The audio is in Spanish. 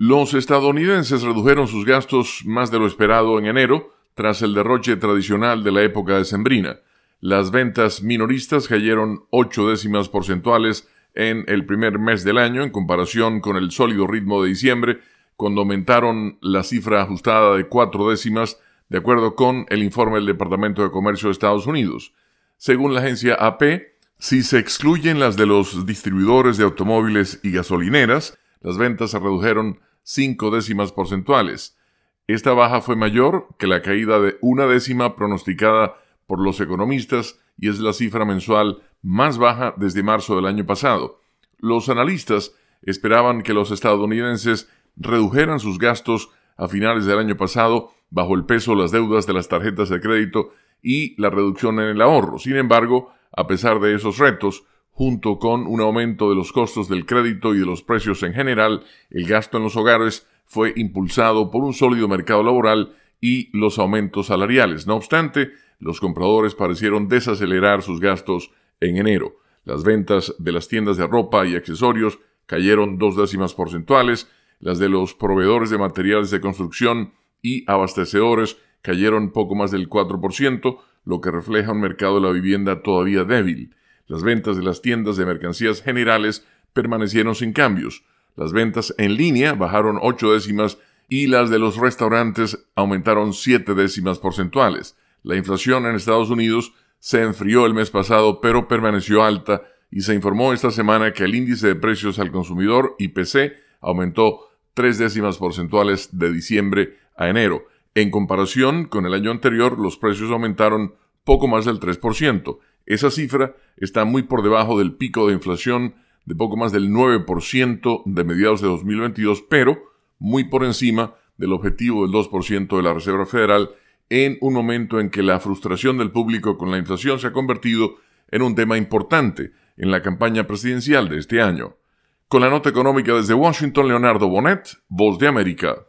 Los estadounidenses redujeron sus gastos más de lo esperado en enero, tras el derroche tradicional de la época decembrina. Las ventas minoristas cayeron ocho décimas porcentuales en el primer mes del año en comparación con el sólido ritmo de diciembre, cuando aumentaron la cifra ajustada de cuatro décimas, de acuerdo con el informe del Departamento de Comercio de Estados Unidos. Según la agencia AP, si se excluyen las de los distribuidores de automóviles y gasolineras, las ventas se redujeron cinco décimas porcentuales. Esta baja fue mayor que la caída de una décima pronosticada por los economistas y es la cifra mensual más baja desde marzo del año pasado. Los analistas esperaban que los estadounidenses redujeran sus gastos a finales del año pasado bajo el peso de las deudas de las tarjetas de crédito y la reducción en el ahorro. Sin embargo, a pesar de esos retos, junto con un aumento de los costos del crédito y de los precios en general, el gasto en los hogares fue impulsado por un sólido mercado laboral y los aumentos salariales. No obstante, los compradores parecieron desacelerar sus gastos en enero. Las ventas de las tiendas de ropa y accesorios cayeron dos décimas porcentuales, las de los proveedores de materiales de construcción y abastecedores cayeron poco más del 4%, lo que refleja un mercado de la vivienda todavía débil. Las ventas de las tiendas de mercancías generales permanecieron sin cambios. Las ventas en línea bajaron ocho décimas y las de los restaurantes aumentaron siete décimas porcentuales. La inflación en Estados Unidos se enfrió el mes pasado, pero permaneció alta y se informó esta semana que el índice de precios al consumidor, IPC, aumentó tres décimas porcentuales de diciembre a enero. En comparación con el año anterior, los precios aumentaron poco más del 3%. Esa cifra está muy por debajo del pico de inflación de poco más del 9% de mediados de 2022, pero muy por encima del objetivo del 2% de la Reserva Federal en un momento en que la frustración del público con la inflación se ha convertido en un tema importante en la campaña presidencial de este año. Con la nota económica desde Washington, Leonardo Bonet, Voz de América.